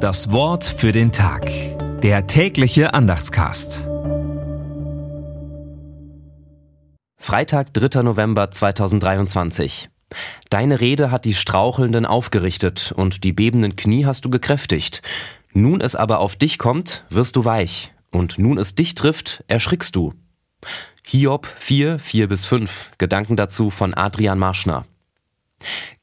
Das Wort für den Tag. Der tägliche Andachtscast. Freitag, 3. November 2023. Deine Rede hat die Strauchelnden aufgerichtet und die bebenden Knie hast du gekräftigt. Nun es aber auf dich kommt, wirst du weich. Und nun es dich trifft, erschrickst du. Hiob 4, 4 bis 5. Gedanken dazu von Adrian Marschner.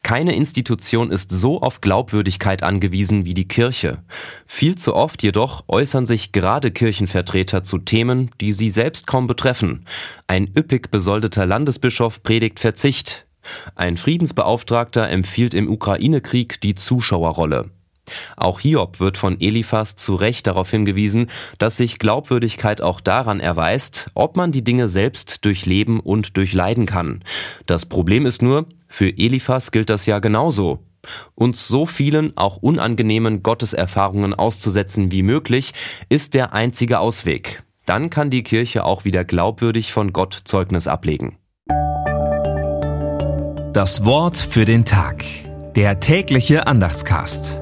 Keine Institution ist so auf Glaubwürdigkeit angewiesen wie die Kirche. Viel zu oft jedoch äußern sich gerade Kirchenvertreter zu Themen, die sie selbst kaum betreffen. Ein üppig besoldeter Landesbischof predigt Verzicht. Ein Friedensbeauftragter empfiehlt im Ukraine-Krieg die Zuschauerrolle. Auch Hiob wird von Eliphas zu Recht darauf hingewiesen, dass sich Glaubwürdigkeit auch daran erweist, ob man die Dinge selbst durchleben und durchleiden kann. Das Problem ist nur, für Eliphas gilt das ja genauso. Uns so vielen, auch unangenehmen Gotteserfahrungen auszusetzen wie möglich, ist der einzige Ausweg. Dann kann die Kirche auch wieder glaubwürdig von Gott Zeugnis ablegen. Das Wort für den Tag. Der tägliche Andachtscast.